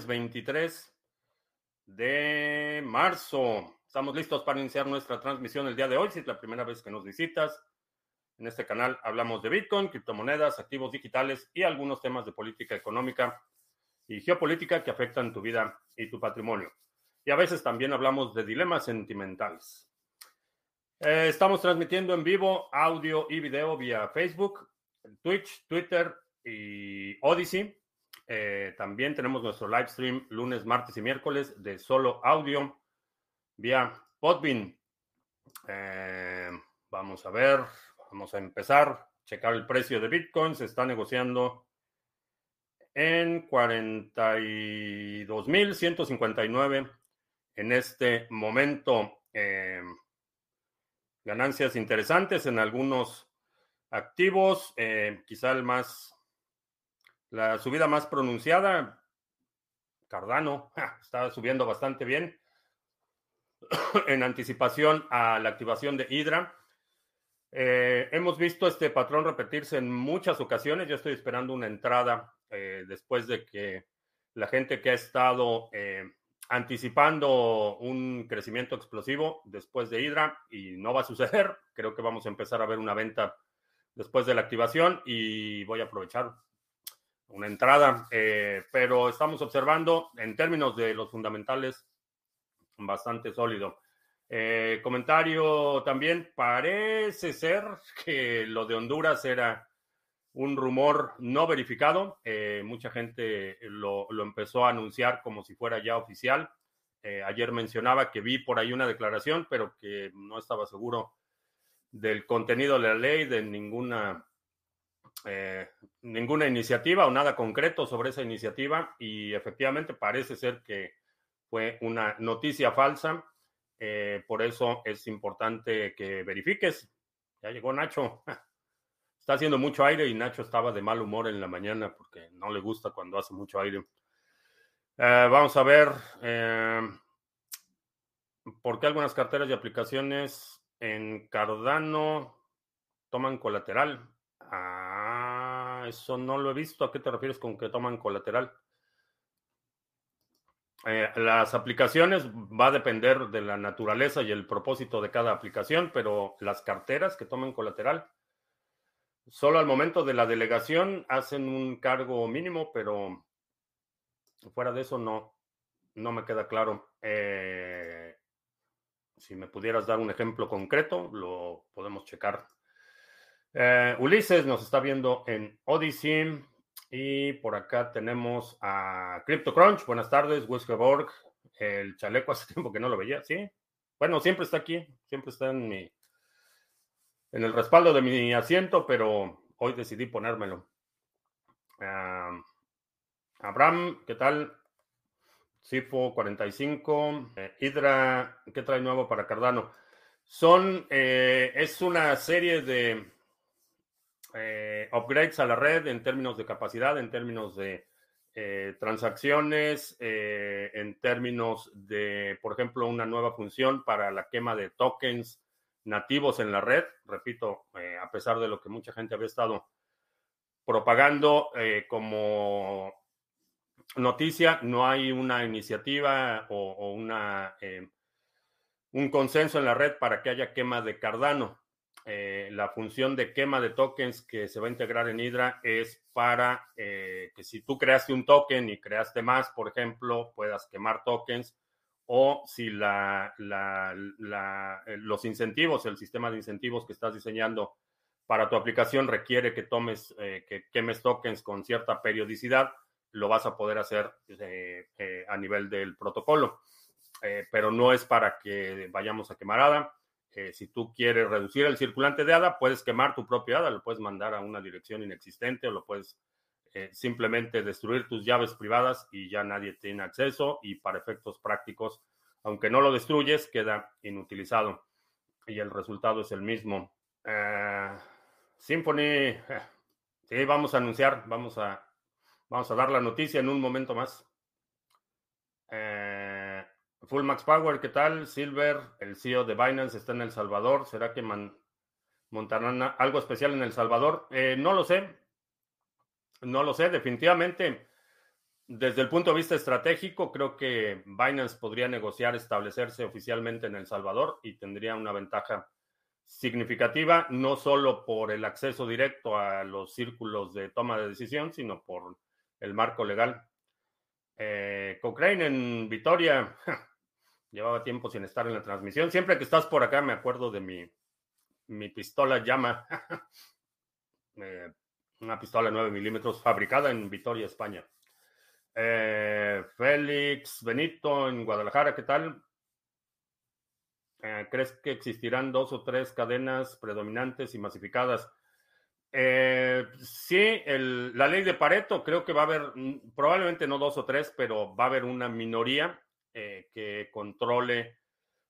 martes 23 de marzo. Estamos listos para iniciar nuestra transmisión el día de hoy. Si es la primera vez que nos visitas, en este canal hablamos de Bitcoin, criptomonedas, activos digitales y algunos temas de política económica y geopolítica que afectan tu vida y tu patrimonio. Y a veces también hablamos de dilemas sentimentales. Eh, estamos transmitiendo en vivo audio y video vía Facebook, Twitch, Twitter y Odyssey. Eh, también tenemos nuestro live stream lunes, martes y miércoles de solo audio vía Podbean. Eh, vamos a ver, vamos a empezar. Checar el precio de Bitcoin. Se está negociando en 42.159 en este momento. Eh, ganancias interesantes en algunos activos. quizá el más la subida más pronunciada, Cardano, está subiendo bastante bien en anticipación a la activación de Hydra. Eh, hemos visto este patrón repetirse en muchas ocasiones. Yo estoy esperando una entrada eh, después de que la gente que ha estado eh, anticipando un crecimiento explosivo después de Hydra y no va a suceder. Creo que vamos a empezar a ver una venta después de la activación y voy a aprovechar una entrada, eh, pero estamos observando en términos de los fundamentales bastante sólido. Eh, comentario también, parece ser que lo de Honduras era un rumor no verificado. Eh, mucha gente lo, lo, empezó a anunciar como si fuera ya oficial. ayer mencionaba que vi por ahí una declaración, pero que no estaba seguro del contenido de la ley, de ninguna eh, ninguna iniciativa o nada concreto sobre esa iniciativa y efectivamente parece ser que fue una noticia falsa. Eh, por eso es importante que verifiques. Ya llegó Nacho. Está haciendo mucho aire y Nacho estaba de mal humor en la mañana porque no le gusta cuando hace mucho aire. Eh, vamos a ver por qué algunas carteras y aplicaciones en Cardano toman colateral. Ah, eso no lo he visto. ¿A qué te refieres con que toman colateral? Eh, las aplicaciones va a depender de la naturaleza y el propósito de cada aplicación, pero las carteras que toman colateral, solo al momento de la delegación hacen un cargo mínimo, pero fuera de eso no, no me queda claro. Eh, si me pudieras dar un ejemplo concreto, lo podemos checar eh, Ulises nos está viendo en Odyssey. Y por acá tenemos a CryptoCrunch. Buenas tardes, Weskeborg. El chaleco hace tiempo que no lo veía, ¿sí? Bueno, siempre está aquí, siempre está en mi en el respaldo de mi asiento, pero hoy decidí ponérmelo. Abraham, ¿qué tal? Sifo 45, eh, Hydra, ¿qué trae nuevo para Cardano? Son, eh, es una serie de eh, upgrades a la red en términos de capacidad, en términos de eh, transacciones, eh, en términos de, por ejemplo, una nueva función para la quema de tokens nativos en la red. Repito, a pesar de lo que mucha gente había estado propagando como noticia, no hay una iniciativa o, o una, un consenso en la red para que haya quema de Cardano. Eh, la función de quema de tokens que se va a integrar en Hydra es para eh, que si tú creaste un token y creaste más, por ejemplo, puedas quemar tokens o si la, eh, los incentivos, el sistema de incentivos que estás diseñando para tu aplicación requiere que tomes, que quemes tokens con cierta periodicidad, lo vas a poder hacer a nivel del protocolo. pero no es para que vayamos a quemar ADA si tú quieres reducir el circulante de ADA, puedes quemar tu propio ADA, lo puedes mandar a una dirección inexistente o lo puedes eh, simplemente destruir tus llaves privadas y ya nadie tiene acceso y para efectos prácticos, aunque no lo destruyes, queda inutilizado y el resultado es el mismo. Eh, Symphony, eh, sí, vamos a anunciar, vamos a, vamos a dar la noticia en un momento más. Full Max Power, ¿qué tal? Silver, el CEO de Binance, está en El Salvador. ¿Será que montarán algo especial en El Salvador? Eh, no lo sé. No lo sé, definitivamente. desde el punto de vista estratégico, creo que Binance podría negociar establecerse oficialmente en El Salvador y tendría una ventaja significativa, no solo por el acceso directo a los círculos de toma de decisión, sino por el marco legal. Eh, Cochrane en Vitoria, llevaba tiempo sin estar en la transmisión. Siempre que estás por acá me acuerdo de mi, mi pistola llama, eh, una pistola 9 milímetros fabricada en Vitoria, España. Eh, Félix Benito en Guadalajara, ¿qué tal? Eh, ¿Crees que existirán dos o tres cadenas predominantes y masificadas? Sí, la ley de Pareto creo que va a haber, mm, probablemente no dos o tres, pero va a haber una minoría que controle,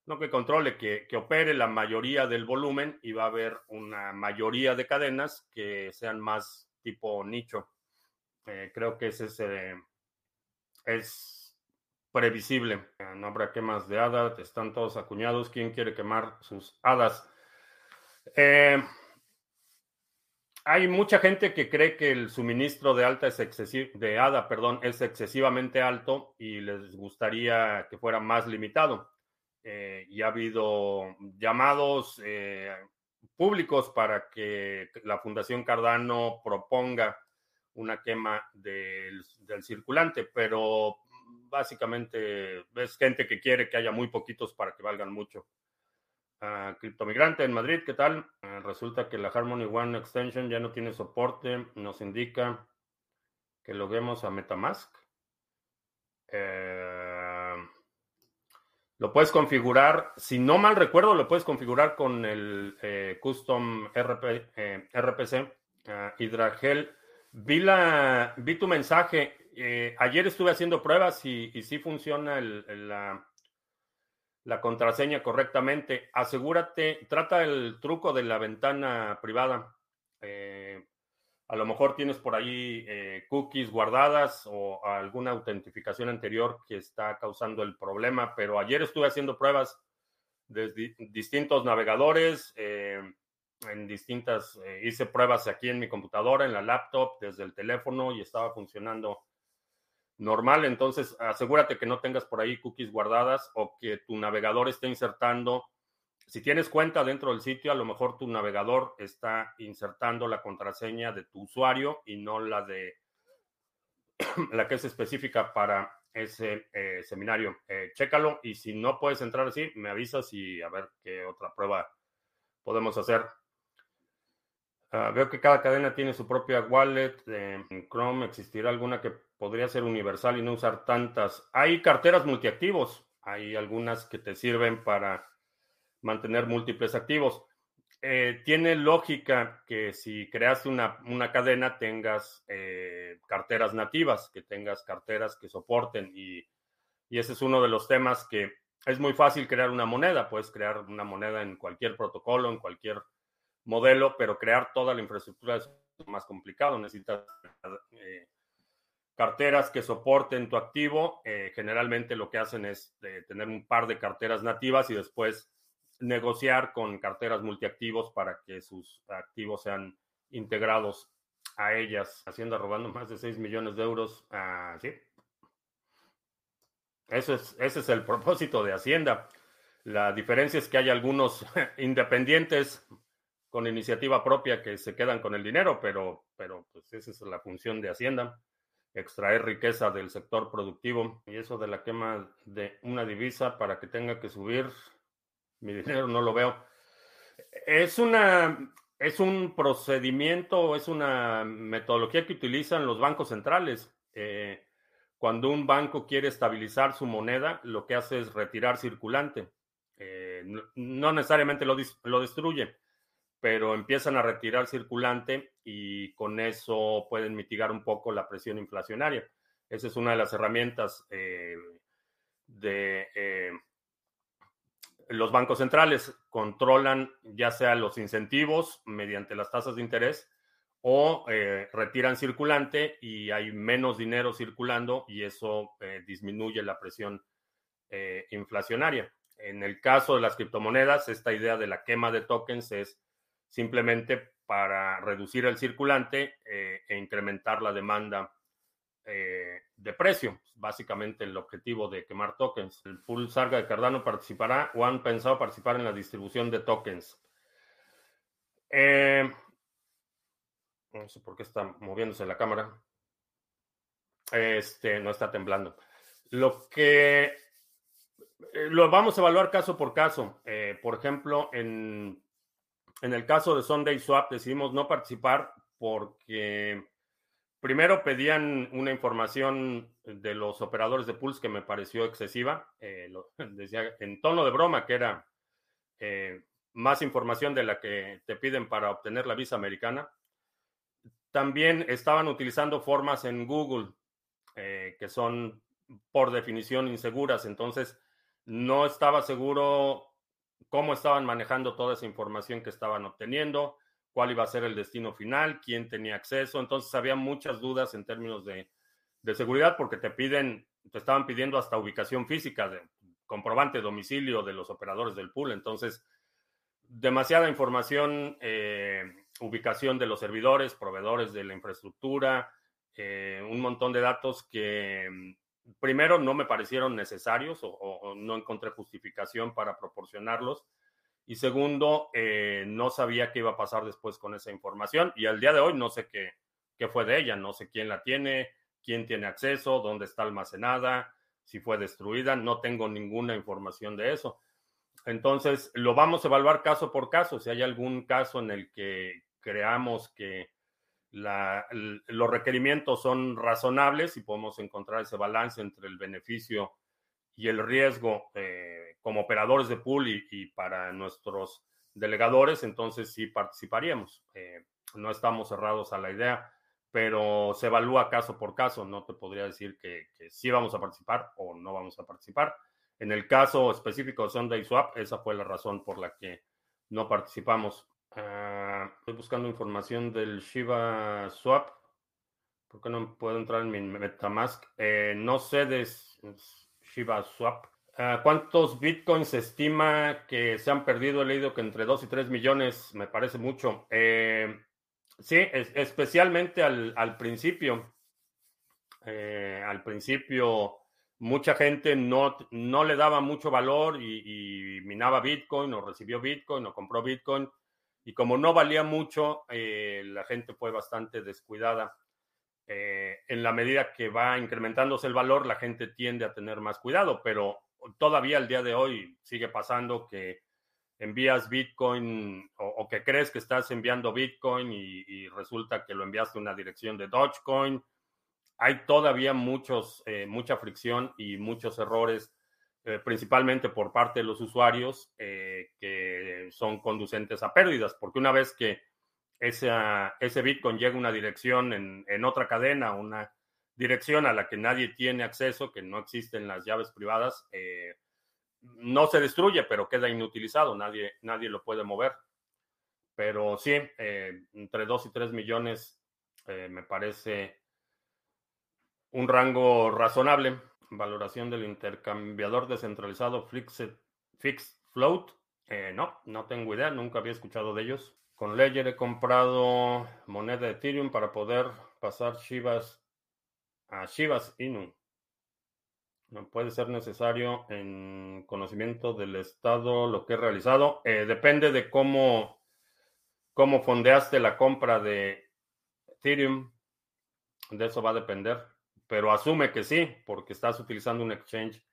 no que controle, que, que, opere la mayoría del volumen y va a haber una mayoría de cadenas que sean más tipo nicho. creo que ese es es previsible. No habrá quemas de hadas, están todos acuñados. ¿Quién quiere quemar sus hadas? Eh, hay mucha gente que cree que el suministro de alta es de ADA, perdón, es excesivamente alto y les gustaría que fuera más limitado. Eh, y ha habido llamados eh, públicos para que la Fundación Cardano proponga una quema del, circulante, pero básicamente es gente que quiere que haya muy poquitos para que valgan mucho. Uh, Criptomigrante en Madrid, ¿qué tal? Ah, resulta que la Harmony One Extension ya no tiene soporte, nos indica que loguemos a Metamask. Eh, lo puedes configurar, si no mal recuerdo, lo puedes configurar con el eh, Custom RP, eh, RPC Hydragel Vi, la, vi tu mensaje. Ayer estuve haciendo pruebas y, y sí funciona la, la, contraseña correctamente. Asegúrate, trata el truco de la ventana privada. Eh, a lo mejor tienes por ahí eh, cookies guardadas o alguna autentificación anterior que está causando el problema, pero ayer estuve haciendo pruebas de distintos navegadores en distintas, eh, hice pruebas aquí en mi computadora, en la laptop, desde el teléfono y estaba funcionando normal. Entonces, asegúrate que no tengas por ahí cookies guardadas o que tu navegador esté insertando. Si tienes cuenta dentro del sitio, a lo mejor tu navegador está insertando la contraseña de tu usuario y no la de la que es específica para ese eh, seminario. Eh, chécalo y si no puedes entrar así, me avisas y a ver qué otra prueba podemos hacer. Ah, veo que cada cadena tiene su propia wallet. en Chrome existirá alguna que podría ser universal y no usar tantas. Hay carteras multiactivos. Hay algunas que te sirven para mantener múltiples activos. Eh, tiene lógica que si creaste una, una cadena tengas eh, carteras nativas, que tengas carteras que soporten y, y ese es uno de los temas que es muy fácil crear una moneda. Puedes crear una moneda en cualquier protocolo, en cualquier modelo, pero crear toda la infraestructura es más complicado. Necesitas eh, carteras que soporten tu activo. Eh, generalmente lo que hacen es eh, tener un par de carteras nativas y después negociar con carteras multiactivos para que sus activos sean integrados a ellas. Hacienda robando más de 6 millones de euros. Ah, sí. Eso es, ese es el propósito de Hacienda. La diferencia es que hay algunos independientes con iniciativa propia que se quedan con el dinero, pero, pero pues esa es la función de Hacienda, extraer riqueza del sector productivo y eso de la quema de una divisa para que tenga que subir mi dinero no lo veo. Es una es un procedimiento, es una metodología que utilizan los bancos centrales. Eh, cuando un banco quiere estabilizar su moneda, lo que hace es retirar circulante. Eh, no, necesariamente lo, lo destruye, pero empiezan a retirar circulante y con eso pueden mitigar un poco la presión inflacionaria. Esa es una de las herramientas eh, de eh, los bancos centrales. Controlan ya sea los incentivos mediante las tasas de interés o eh, retiran circulante y hay menos dinero circulando y eso disminuye la presión inflacionaria. En el caso de las criptomonedas, esta idea de la quema de tokens es simplemente para reducir el circulante eh, e incrementar la demanda eh, de precio. Básicamente el objetivo de quemar tokens. El pool Sarga de Cardano participará o han pensado participar en la distribución de tokens. Eh, no sé por qué está moviéndose la cámara. Este, no está temblando. Lo que lo vamos a evaluar caso por caso. por ejemplo, en, en el caso de Sunday Swap decidimos no participar porque primero pedían una información de los operadores de Pulse que me pareció excesiva. Eh, decía en tono de broma que era eh, más información de la que te piden para obtener la visa americana. También estaban utilizando formas en Google eh, que son por definición inseguras. Entonces, no estaba seguro cómo estaban manejando toda esa información que estaban obteniendo cuál iba a ser el destino final, quién tenía acceso. Entonces había muchas dudas en términos de, seguridad porque te piden, te estaban pidiendo hasta ubicación física, de comprobante domicilio de los operadores del pool. Entonces, demasiada información, eh, ubicación de los servidores, proveedores de la infraestructura, eh, un montón de datos que primero no me parecieron necesarios o no encontré justificación para proporcionarlos y segundo, eh, no sabía qué iba a pasar después con esa información y al día de hoy no sé qué, qué fue de ella, no sé quién la tiene, quién tiene acceso, dónde está almacenada, si fue destruida, no tengo ninguna información de eso. Entonces, lo vamos a evaluar caso por caso. Si hay algún caso en el que creamos que la, los requerimientos son razonables y podemos encontrar ese balance entre el beneficio y el riesgo eh, como operadores de pool y, para nuestros delegadores, entonces sí participaríamos. Eh, no estamos cerrados a la idea, pero se evalúa caso por caso. No te podría decir que, sí vamos a participar o no vamos a participar. En el caso específico de Sunday Swap, esa fue la razón por la que no participamos. Ah, estoy buscando información del Shiba Swap. ¿Por qué no puedo entrar en mi Metamask? Eh, no sé de Shiba Swap. Ah, ¿Cuántos bitcoins se estima que se han perdido? He leído que entre 2 y 3 millones, me parece mucho. Eh, sí, especialmente al, principio. Eh, al principio, mucha gente no, no le daba mucho valor y, minaba bitcoin o recibió bitcoin o compró bitcoin. Y como no valía mucho, eh, la gente fue bastante descuidada. Eh, en la medida que va incrementándose el valor, la gente tiende a tener más cuidado, pero todavía al día de hoy sigue pasando que envías Bitcoin o, que crees que estás enviando Bitcoin y, resulta que lo enviaste a una dirección de Dogecoin. Hay todavía eh, mucha fricción y muchos errores, principalmente por parte de los usuarios, que son conducentes a pérdidas, porque una vez que ese Bitcoin llega a una dirección en, otra cadena, una dirección a la que nadie tiene acceso, que no existen las llaves privadas, eh, no se destruye, pero queda inutilizado, nadie, nadie lo puede mover. Pero sí, eh, entre 2 y 3 millones eh, me parece un rango razonable. Valoración del intercambiador descentralizado Fixed, Fixed Float. No, no tengo idea, nunca había escuchado de ellos. Con Ledger he comprado moneda de Ethereum para poder pasar Shivas a Shivas Inu. No puede ser necesario en conocimiento del estado lo que he realizado. Eh, depende de cómo, cómo fondeaste la compra de Ethereum. De eso va a depender. Pero asume que sí, porque estás utilizando un exchange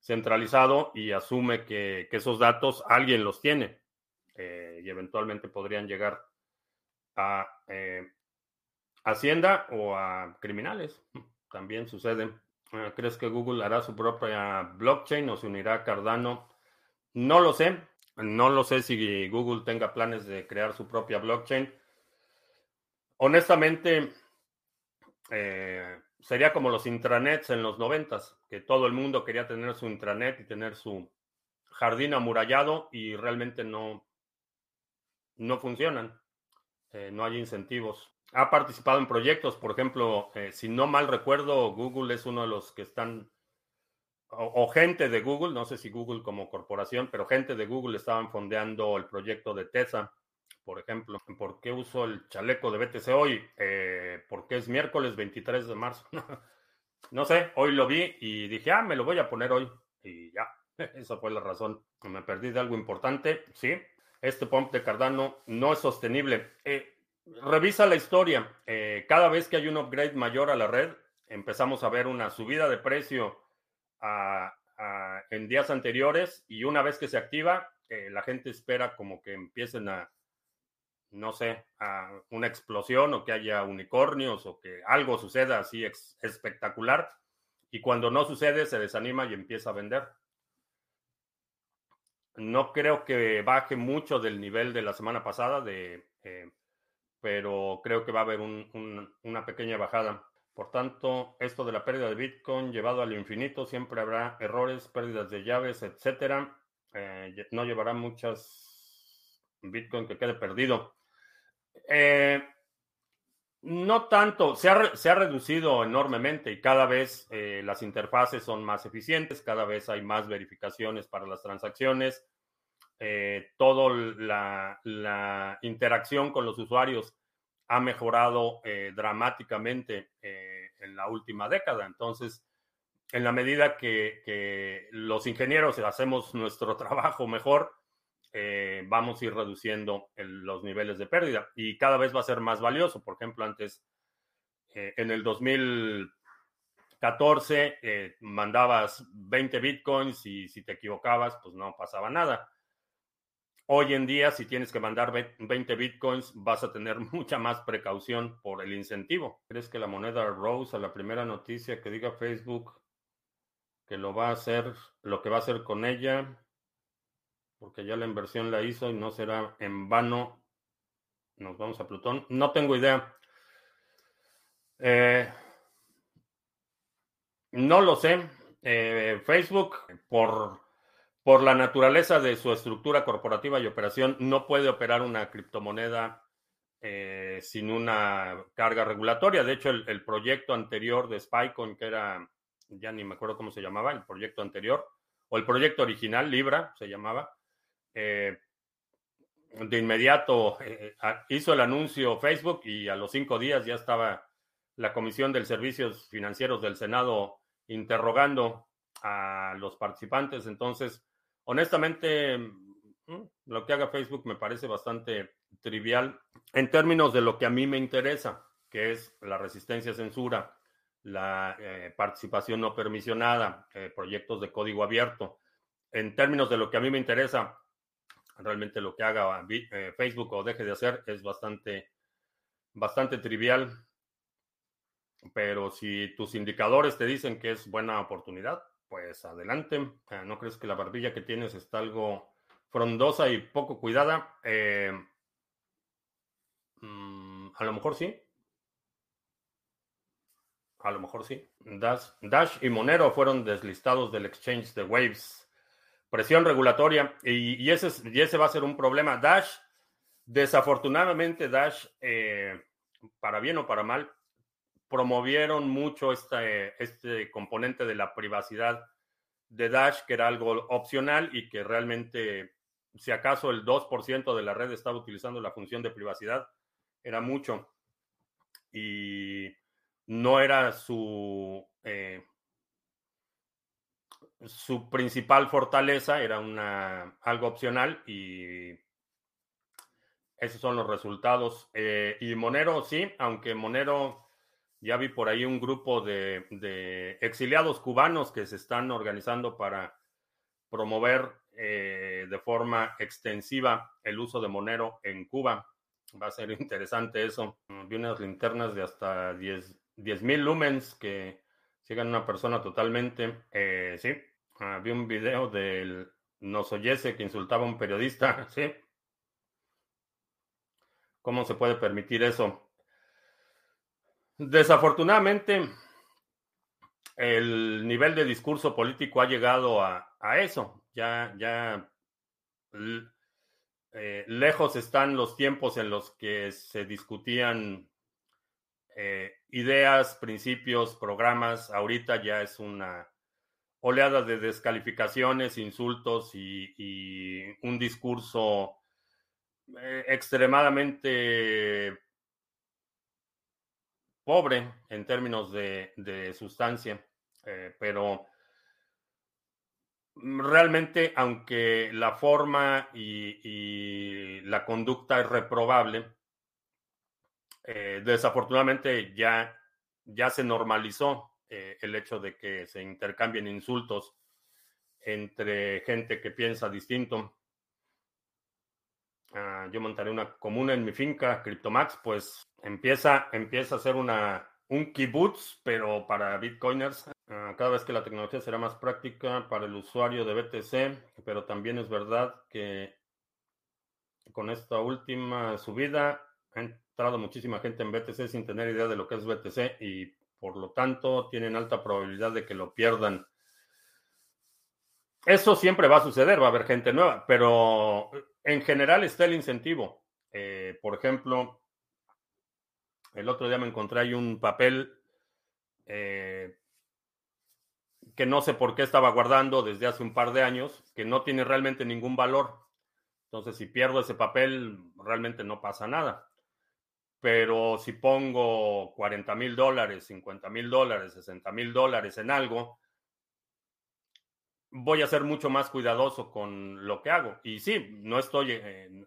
centralizado y asume que esos datos alguien los tiene. Eh, y eventualmente podrían llegar a eh, Hacienda o a criminales. También sucede. Ah, ¿Crees que Google hará su propia blockchain o se unirá a Cardano? No lo sé. No lo sé si Google tenga planes de crear su propia blockchain. Honestamente, eh, sería como los intranets en los noventas, que todo el mundo quería tener su intranet y tener su jardín amurallado y realmente no, no funcionan, eh, no hay incentivos. Ha participado en proyectos, por ejemplo, eh, si no mal recuerdo, Google es uno de los que están, o, gente de Google, no sé si Google como corporación, pero gente de Google estaban fondeando el proyecto de TESA por ejemplo. ¿Por qué uso el chaleco de BTC hoy? Eh, porque es miércoles 23 de marzo. no sé, hoy lo vi y dije, ah, me lo voy a poner hoy. Y ya, esa fue la razón. Me perdí de algo importante, sí. Este pump de Cardano no es sostenible. Eh, revisa la historia. Eh, cada vez que hay un upgrade mayor a la red, empezamos a ver una subida de precio en días anteriores y una vez que se activa, eh, la gente espera como que empiecen a, no sé, una explosión o que haya unicornios o que algo suceda así espectacular. Y cuando no sucede, se desanima y empieza a vender. No creo que baje mucho del nivel de la semana pasada, de, eh, pero creo que va a haber una pequeña bajada. Por tanto, esto de la pérdida de Bitcoin llevado al infinito, siempre habrá errores, pérdidas de llaves, etcétera. Eh, no llevará muchas Bitcoin que quede perdido. Eh, no tanto, se ha, reducido enormemente y cada vez eh, las interfaces son más eficientes, cada vez hay más verificaciones para las transacciones, toda la, interacción con los usuarios ha mejorado eh, dramáticamente eh, en la última década. Entonces, en la medida que, los ingenieros hacemos nuestro trabajo mejor, eh, vamos a ir reduciendo los niveles de pérdida y cada vez va a ser más valioso. Por ejemplo, antes, en el 2014, mandabas 20 bitcoins y si te equivocabas, pues no pasaba nada. Hoy en día, si tienes que mandar 20 bitcoins, vas a tener mucha más precaución por el incentivo. ¿Crees que la moneda Rose a la primera noticia que diga Facebook que lo va a hacer, lo que va a hacer con ella, porque ya la inversión la hizo y no será en vano? Nos vamos a Plutón. No tengo idea. Eh, no lo sé. Eh, Facebook, por por la naturaleza de su estructura corporativa y operación, no puede operar una criptomoneda eh, sin una carga regulatoria. De hecho, el, proyecto anterior de Spycoin, que era, ya ni me acuerdo cómo se llamaba, el proyecto anterior, o el proyecto original, Libra, se llamaba, eh, de inmediato eh, hizo el anuncio Facebook y a los cinco días ya estaba la Comisión de Servicios Financieros del Senado interrogando a los participantes. Entonces, Honestamente, mm, lo que haga Facebook me parece bastante trivial en términos de lo que a mí me interesa, que es la resistencia a censura, la eh, participación no permisionada, proyectos de código abierto. En términos de lo que a mí me interesa, realmente lo que haga eh, Facebook o deje de hacer es bastante, bastante trivial. Pero si tus indicadores te dicen que es buena oportunidad, pues adelante. ¿No crees que la barbilla que tienes está algo frondosa y poco cuidada? Eh, mm, a lo mejor sí. A lo mejor sí. Dash, y Monero fueron deslistados del exchange de Waves. Presión regulatoria. Y, ese, va a ser un problema. Dash, desafortunadamente, Dash, eh, para bien o para mal, promovieron mucho este, este componente de la privacidad de Dash, que era algo opcional y que realmente, si acaso el 2% de la red estaba utilizando la función de privacidad, era mucho. Y no era su, eh, su principal fortaleza, era una, algo opcional y esos son los resultados. Eh, y Monero, sí, aunque Monero ya vi por ahí un grupo de, exiliados cubanos que se están organizando para promover eh, de forma extensiva el uso de Monero en Cuba. Va a ser interesante eso. Vi unas linternas de hasta 10 mil lumens que sigan una persona totalmente. Eh, sí, ah, vi un video del nos oyese que insultaba a un periodista. Sí. ¿Cómo se puede permitir eso? Desafortunadamente, el nivel de discurso político ha llegado a, eso. Ya, ya eh, lejos están los tiempos en los que se discutían eh, ideas, principios, programas. Ahorita ya es una oleada de descalificaciones, insultos y, un discurso eh, extremadamente pobre en términos de, sustancia, eh, pero realmente, aunque la forma y, la conducta es reprobable, eh, desafortunadamente ya, ya se normalizó el hecho de que se intercambien insultos entre gente que piensa distinto. Ah, yo montaré una comuna en mi finca, CryptoMax, pues empieza, empieza a ser una, un kibutz, pero para bitcoiners. Ah, cada vez que la tecnología será más práctica para el usuario de BTC, pero también es verdad que con esta última subida ha entrado muchísima gente en BTC sin tener idea de lo que es BTC y por lo tanto tienen alta probabilidad de que lo pierdan. Eso siempre va a suceder, va a haber gente nueva, pero en general está el incentivo. Eh, por ejemplo, el otro día me encontré ahí un papel eh, que no sé por qué estaba guardando desde hace un par de años, que no tiene realmente ningún valor. Entonces, si pierdo ese papel, realmente no pasa nada. Pero si pongo 40 mil dólares, 50 mil dólares, 60 mil dólares en algo, voy a ser mucho más cuidadoso con lo que hago. Y sí, no estoy eh,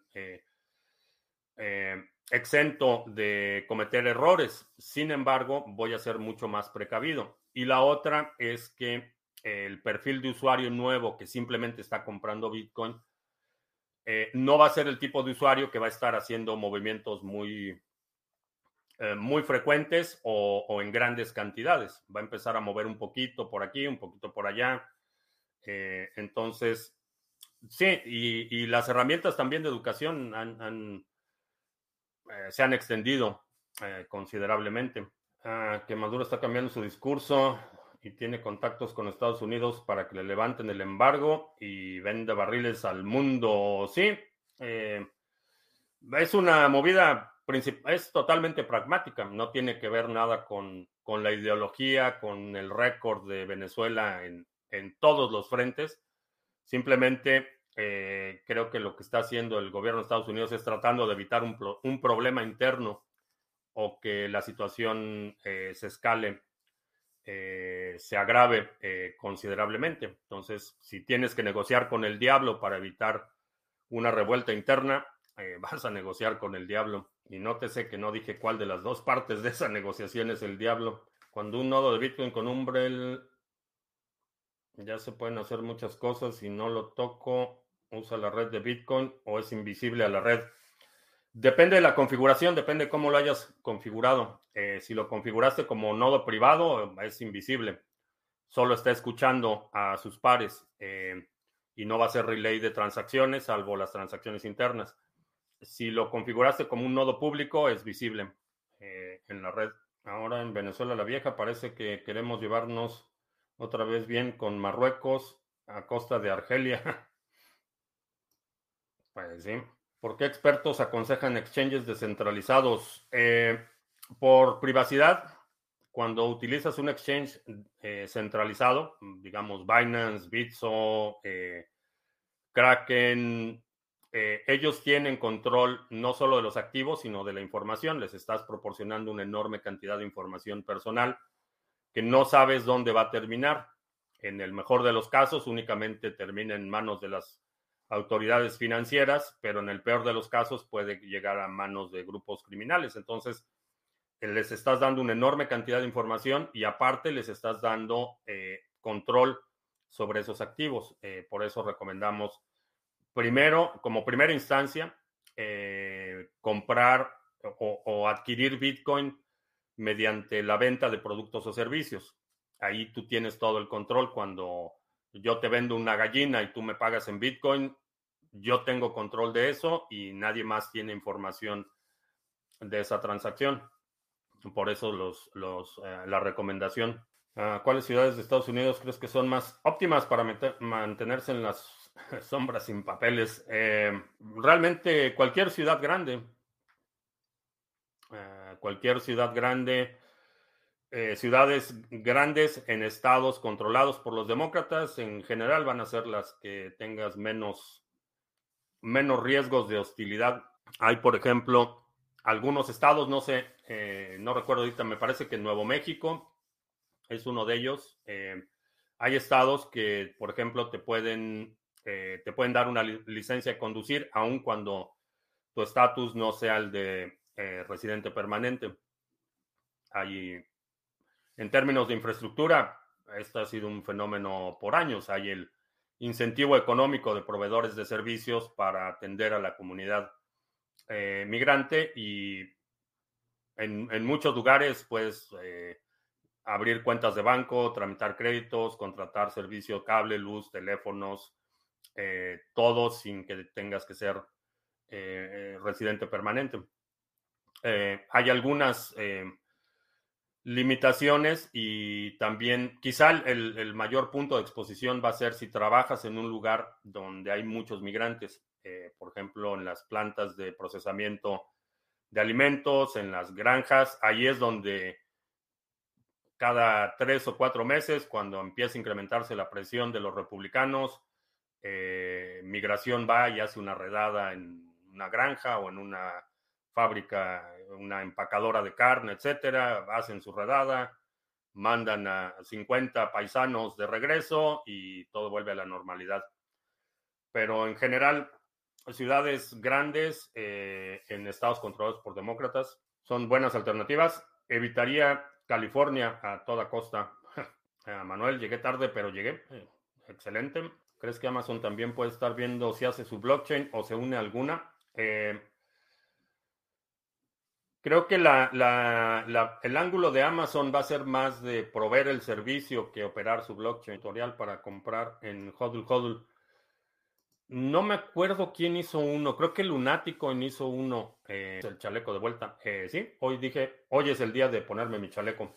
eh, exento de cometer errores. Sin embargo, voy a ser mucho más precavido. Y la otra es que el perfil de usuario nuevo que simplemente está comprando Bitcoin eh, no va a ser el tipo de usuario que va a estar haciendo movimientos muy, muy frecuentes o, en grandes cantidades. Va a empezar a mover un poquito por aquí, un poquito por allá eh, entonces, sí, y, las herramientas también de educación eh, se han extendido eh, considerablemente. Ah, que Maduro está cambiando su discurso y tiene contactos con Estados Unidos para que le levanten el embargo y venda barriles al mundo. Sí, es una movida, es totalmente pragmática, no tiene que ver nada con, con la ideología, con el récord de Venezuela en, en todos los frentes. Simplemente eh, creo que lo que está haciendo el gobierno de Estados Unidos es tratando de evitar un, problema interno o que la situación eh, se escale, eh, se agrave considerablemente. Entonces, si tienes que negociar con el diablo para evitar una revuelta interna, vas a negociar con el diablo. Y nótese que no dije cuál de las dos partes de esa negociación es el diablo. Cuando un nodo de Bitcoin con Umbrel ya se pueden hacer muchas cosas. Si no lo toco, usa la red de Bitcoin o es invisible a la red. Depende de la configuración, depende cómo lo hayas configurado. Eh, si lo configuraste como nodo privado, es invisible. Solo está escuchando a sus pares eh, y no va a ser relay de transacciones, salvo las transacciones internas. Si lo configuraste como un nodo público, es visible eh, en la red. Ahora en Venezuela la Vieja parece que queremos llevarnos otra vez bien con Marruecos a costa de Argelia. Pues sí. ¿Por qué expertos aconsejan exchanges descentralizados? Eh, por privacidad, cuando utilizas un exchange eh, centralizado, digamos Binance, Bitso, eh, ellos tienen control no solo de los activos, sino de la información. Les estás proporcionando una enorme cantidad de información personal que no sabes dónde va a terminar. En el mejor de los casos, únicamente termina en manos de las autoridades financieras, pero en el peor de los casos puede llegar a manos de grupos criminales. Entonces, eh, les estás dando una enorme cantidad de información y aparte les estás dando eh, control sobre esos activos. Por eso recomendamos primero, como primera instancia, comprar o adquirir Bitcoin mediante la venta de productos o servicios. Ahí tú tienes todo el control. Cuando yo te vendo una gallina y tú me pagas en Bitcoin, yo tengo control de eso y nadie más tiene información de esa transacción. Por eso los, los, eh, la recomendación. Ah, ¿Cuáles ciudades de Estados Unidos crees que son más óptimas para mantenerse en las sombras sin papeles? Eh, realmente cualquier ciudad grande cualquier ciudad grande, eh, ciudades grandes en estados controlados por los demócratas, en general van a ser las que tengas menos, menos riesgos de hostilidad. Hay, por ejemplo, algunos estados, no sé, eh, no recuerdo ahorita, me parece que Nuevo México es uno de ellos. Eh, hay estados que, por ejemplo, te pueden, eh, te pueden dar una licencia de conducir, aun cuando tu estatus no sea el de residente permanente. Hay, en términos de infraestructura, este ha sido un fenómeno por años. Hay el incentivo económico de proveedores de servicios para atender a la comunidad eh, migrante y en, muchos lugares, pues, eh, abrir cuentas de banco, tramitar créditos, contratar servicio, cable, luz, teléfonos, eh, todo sin que tengas que ser residente permanente. hay algunas limitaciones y también quizá el, el, mayor punto de exposición va a ser si trabajas en un lugar donde hay muchos migrantes, eh, por ejemplo, en las plantas de procesamiento de alimentos, en las granjas, ahí es donde cada tres o cuatro meses, cuando empieza a incrementarse la presión de los republicanos, eh, migración va y hace una redada en una granja o en una fábrica, una empacadora de carne, etcétera, hacen su redada, mandan a 50 paisanos de regreso y todo vuelve a la normalidad. Pero en general, ciudades grandes eh, en estados controlados por demócratas son buenas alternativas. Evitaría California a toda costa. Manuel, llegué tarde, pero llegué. Eh, excelente. ¿Crees que Amazon también puede estar viendo si hace su blockchain o se une alguna? Eh, Creo que el ángulo de Amazon va a ser más de proveer el servicio que operar su blockchain tutorial para comprar en Hodl Hodl. No me acuerdo quién hizo uno. Creo que Lunático hizo uno. Eh, el chaleco de vuelta. Eh, sí, hoy dije, hoy es el día de ponerme mi chaleco.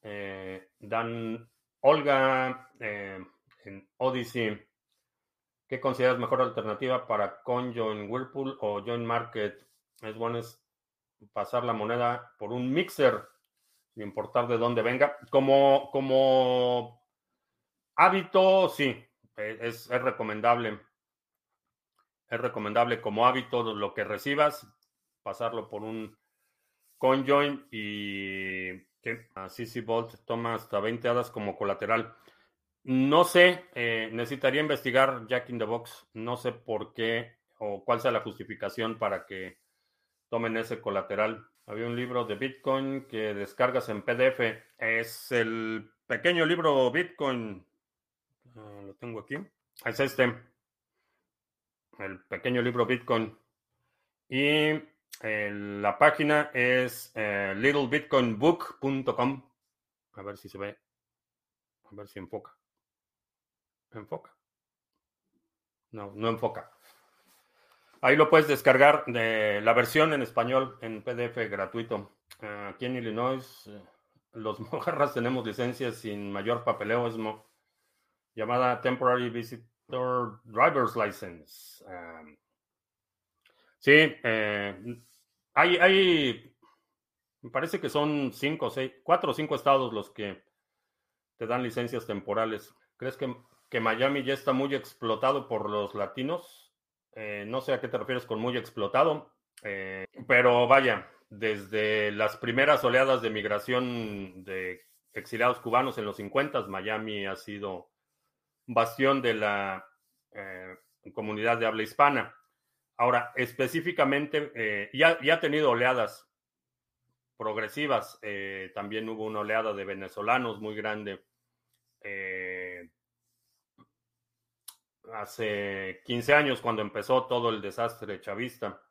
Eh, Dan Olga en Odyssey. ¿Qué consideras mejor alternativa para CoinJoin Whirlpool o Join Market? es bueno pasar la moneda por un mixer, sin importar de dónde venga. Como, como hábito, sí, e, es, recomendable. Es recomendable como hábito lo que recibas, pasarlo por un conjoin y que así si Bolt toma hasta 20 hadas como colateral. No sé, eh, necesitaría investigar Jack in the Box. No sé por qué o cuál sea la justificación para que tomen ese colateral. Había un libro de Bitcoin que descargas en PDF. Es el pequeño libro Bitcoin. Ah, lo tengo aquí. Es este. El pequeño libro Bitcoin. Y la página es eh, littlebitcoinbook.com. A ver si se ve. A ver si enfoca. Enfoca. No, no enfoca. Ahí lo puedes descargar de la versión en español en PDF gratuito. Aquí en Illinois, eh, los mojarras tenemos licencias sin mayor papeleo, llamada Temporary Visitor Driver's License. sí, eh, hay, hay, me parece que son cinco, seis, cuatro o cinco estados los que te dan licencias temporales. ¿Crees que, que Miami ya está muy explotado por los latinos? Eh, no sé a qué te refieres con muy explotado, eh, pero vaya, desde las primeras oleadas de migración de exiliados cubanos en los 50, Miami ha sido bastión de la eh, comunidad de habla hispana. Ahora, específicamente, ya, ya, ha tenido oleadas progresivas. también hubo una oleada de venezolanos muy grande hace 15 años cuando empezó todo el desastre chavista.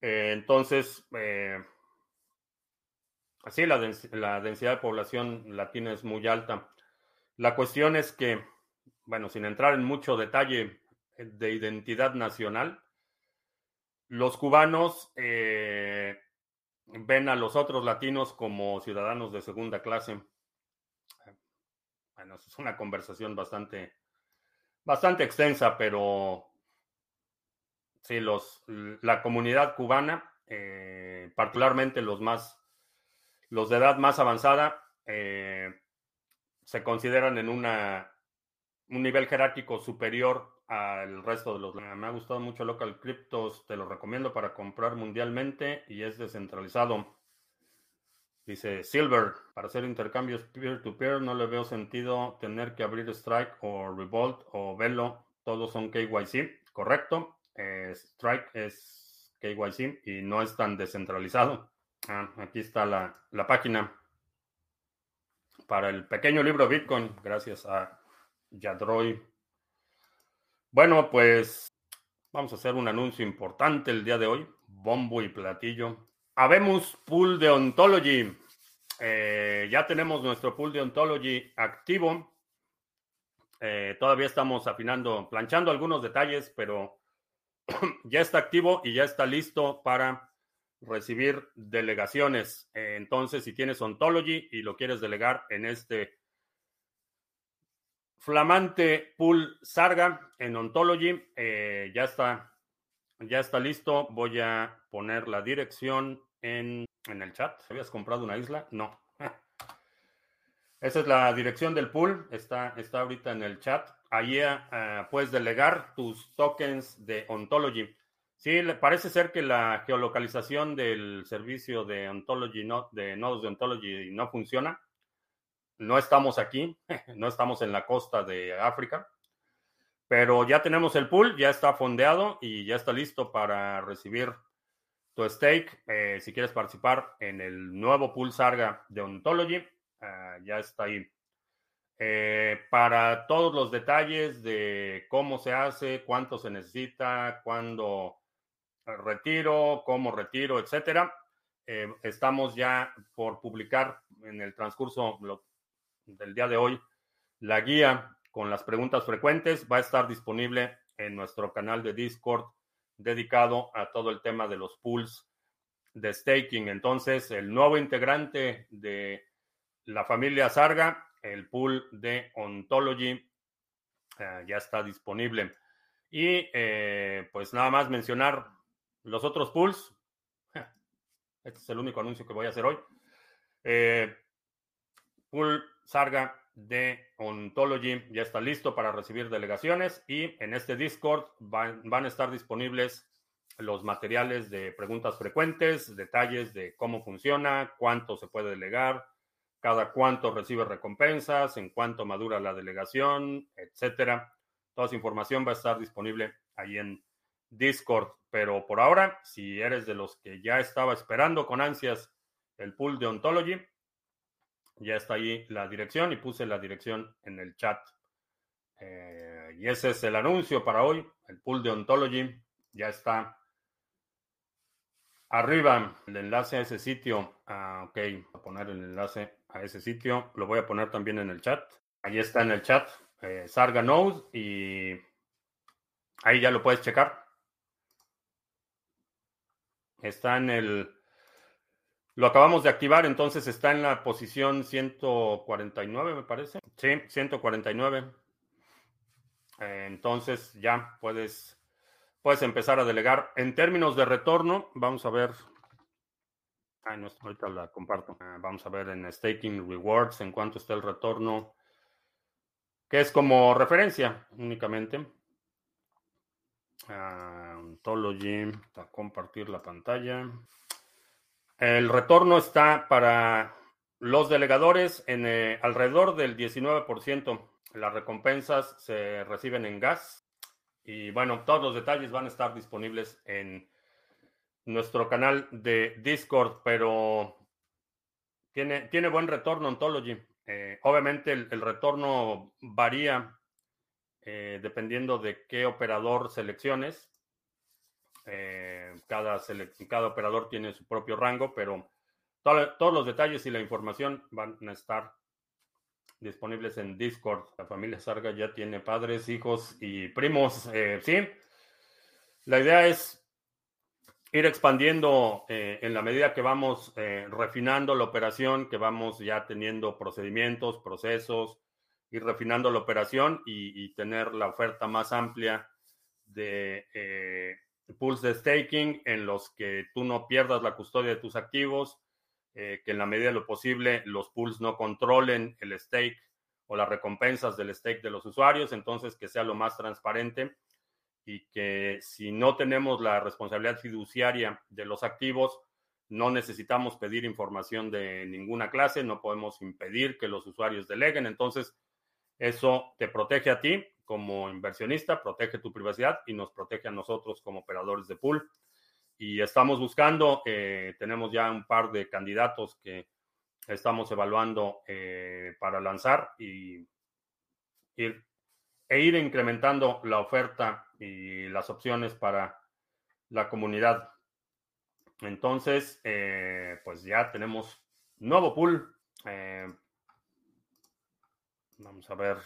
Eh, entonces, eh, la, la, densidad de población latina es muy alta. La cuestión es que, bueno, sin entrar en mucho detalle de identidad nacional, los cubanos eh, ven a los otros latinos como ciudadanos de segunda clase. Bueno, es una conversación bastante bastante extensa, pero sí, los, la comunidad cubana, eh, particularmente los más, los de edad más avanzada, eh, se consideran en una, un nivel jerárquico superior al resto de los. Me ha gustado mucho Local Cryptos, te lo recomiendo para comprar mundialmente y es descentralizado. Dice Silver, para hacer intercambios peer-to-peer no le veo sentido tener que abrir Strike o Revolt o Velo, todos son KYC, correcto. Eh, Strike es KYC y no es tan descentralizado. Ah, aquí está la, la página para el pequeño libro Bitcoin, gracias a Yadroy. Bueno, pues vamos a hacer un anuncio importante el día de hoy, bombo y platillo. Habemos pool de ontology. Eh, ya tenemos nuestro pool de ontology activo. Eh, todavía estamos afinando, planchando algunos detalles, pero ya está activo y ya está listo para recibir delegaciones. Eh, entonces, si tienes ontology y lo quieres delegar en este flamante pool Sarga en ontology, ya está, ya está listo. Voy a poner la dirección en, el chat. ¿Habías comprado una isla? No. Esa es la dirección del pool. Está, está ahorita en el chat. Ahí eh, puedes delegar tus tokens de Ontology. Sí, parece ser que la geolocalización del servicio de Ontology, de nodos de Ontology no funciona. No estamos aquí, no estamos en la costa de África, pero ya tenemos el pool, ya está fondeado y ya está listo para recibir tu stake. Eh, si quieres participar en el nuevo pool Sarga de Ontology, ah, ya está ahí. Eh, para todos los detalles de cómo se hace, cuánto se necesita, cuándo retiro, cómo retiro, etcétera, eh, estamos ya por publicar en el transcurso del día de hoy la guía con las preguntas frecuentes. Va a estar disponible en nuestro canal de Discord dedicado a todo el tema de los pools de staking. Entonces, el nuevo integrante de la familia Sarga, el pool de Ontology, eh, ya está disponible. Y eh, pues nada más mencionar los otros pools. Este es el único anuncio que voy a hacer hoy. Eh, pool Sarga de Ontology ya está listo para recibir delegaciones y en este Discord van, a estar disponibles los materiales de preguntas frecuentes, detalles de cómo funciona, cuánto se puede delegar, cada cuánto recibe recompensas, en cuánto madura la delegación, etcétera. Toda esa información va a estar disponible ahí en Discord. Pero por ahora, si eres de los que ya estaba esperando con ansias el pool de Ontology, ya está ahí la dirección y puse la dirección en el chat. Eh, y ese es el anuncio para hoy. El pool de Ontology ya está arriba. El enlace a ese sitio. Ah, ok, voy a poner el enlace a ese sitio. Lo voy a poner también en el chat. Ahí está en el chat. Eh, Sarga Node y ahí ya lo puedes checar. Está en el lo acabamos de activar, entonces está en la posición 149, me parece. Sí, 149. Eh, entonces ya puedes, puedes empezar a delegar. En términos de retorno, vamos a ver. Ay, no, ahorita la comparto. Ah, vamos a ver en Staking Rewards en cuánto está el retorno, que es como referencia únicamente. Uh, ontology, compartir la pantalla. El retorno está para los delegadores en eh, alrededor del 19%. Las recompensas se reciben en gas. Y bueno, todos los detalles van a estar disponibles en nuestro canal de Discord, pero tiene, tiene buen retorno Ontology. Eh, obviamente el, retorno varía eh, dependiendo de qué operador selecciones. Eh, cada, cada operador tiene su propio rango, pero todos los detalles y la información van a estar disponibles en Discord. La familia Sarga ya tiene padres, hijos y primos. Eh, sí, la idea es ir expandiendo eh, en la medida que vamos refinando la operación, que vamos ya teniendo procedimientos, procesos, ir refinando la operación y, y tener la oferta más amplia de pools de staking en los que tú no pierdas la custodia de tus activos, eh, que en la medida de lo posible los pools no controlen el stake o las recompensas del stake de los usuarios, entonces que sea lo más transparente y que si no tenemos la responsabilidad fiduciaria de los activos, no necesitamos pedir información de ninguna clase, no podemos impedir que los usuarios deleguen, entonces eso te protege a ti como inversionista, protege tu privacidad y nos protege a nosotros como operadores de pool. Y estamos buscando, eh, tenemos ya un par de candidatos que estamos evaluando eh, para lanzar y ir, e ir incrementando la oferta y las opciones para la comunidad. Entonces, eh, pues ya tenemos nuevo pool. Vamos a ver.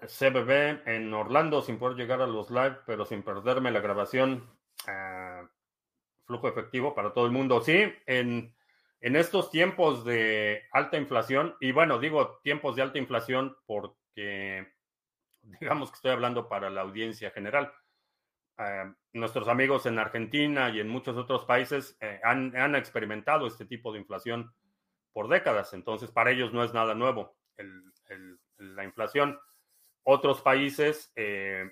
CBB en Orlando sin poder llegar a los live, pero sin perderme la grabación. flujo efectivo para todo el mundo. Sí, en en estos tiempos de alta inflación, y bueno, digo tiempos de alta inflación porque digamos que estoy hablando para la audiencia general. Eh, nuestros amigos en Argentina y en muchos otros países eh, han, experimentado este tipo de inflación por décadas, entonces para ellos no es nada nuevo la inflación. Otros países eh,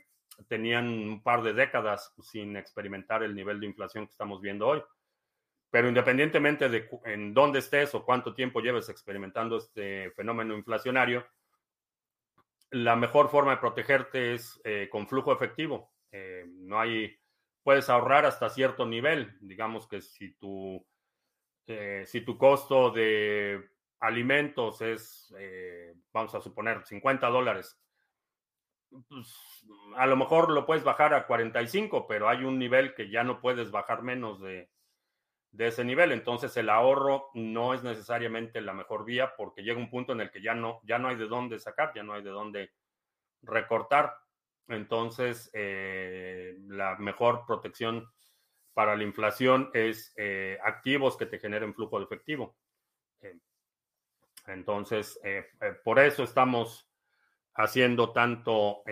tenían un par de décadas sin experimentar el nivel de inflación que estamos viendo hoy. Pero independientemente de en dónde estés o cuánto tiempo lleves experimentando este fenómeno inflacionario, la mejor forma de protegerte es eh, con flujo efectivo. Eh, no hay, puedes ahorrar hasta cierto nivel. Digamos que si tu, si tu costo de alimentos es, vamos a suponer, 50 dólares, pues, a lo mejor lo puedes bajar a 45, pero hay un nivel que ya no puedes bajar menos de de ese nivel. Entonces el ahorro no es necesariamente la mejor vía porque llega un punto en el que ya no, ya no hay de dónde sacar, ya no hay de dónde recortar. Entonces eh, la mejor protección para la inflación es eh, activos que te generen flujo de efectivo. Eh, entonces, por eso estamos haciendo tanto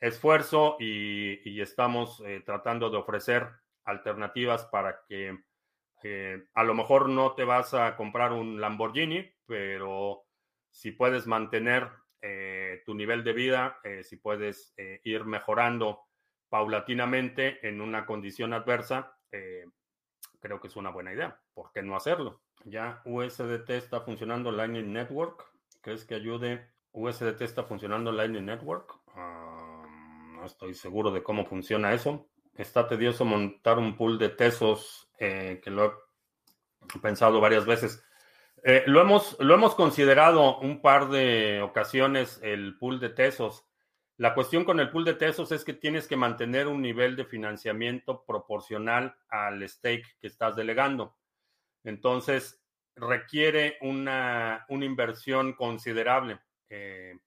esfuerzo y, estamos tratando de ofrecer alternativas para que eh, a lo mejor no te vas a comprar un Lamborghini, pero si puedes mantener eh, tu nivel de vida, eh, si puedes ir mejorando paulatinamente en una condición adversa, creo que es una buena idea. ¿Por qué no hacerlo? Ya USDT está funcionando Lightning Network. ¿Crees que ayude? USDT está funcionando Lightning Network. Ah, no estoy seguro de cómo funciona eso. Está tedioso montar un pool de tesos, eh, que lo he pensado varias veces. Eh, lo, hemos, lo hemos considerado un par de ocasiones el pool de tesos. La cuestión con el pool de tesos es que tienes que mantener un nivel de financiamiento proporcional al stake que estás delegando. Entonces, requiere una, inversión considerable. Eh,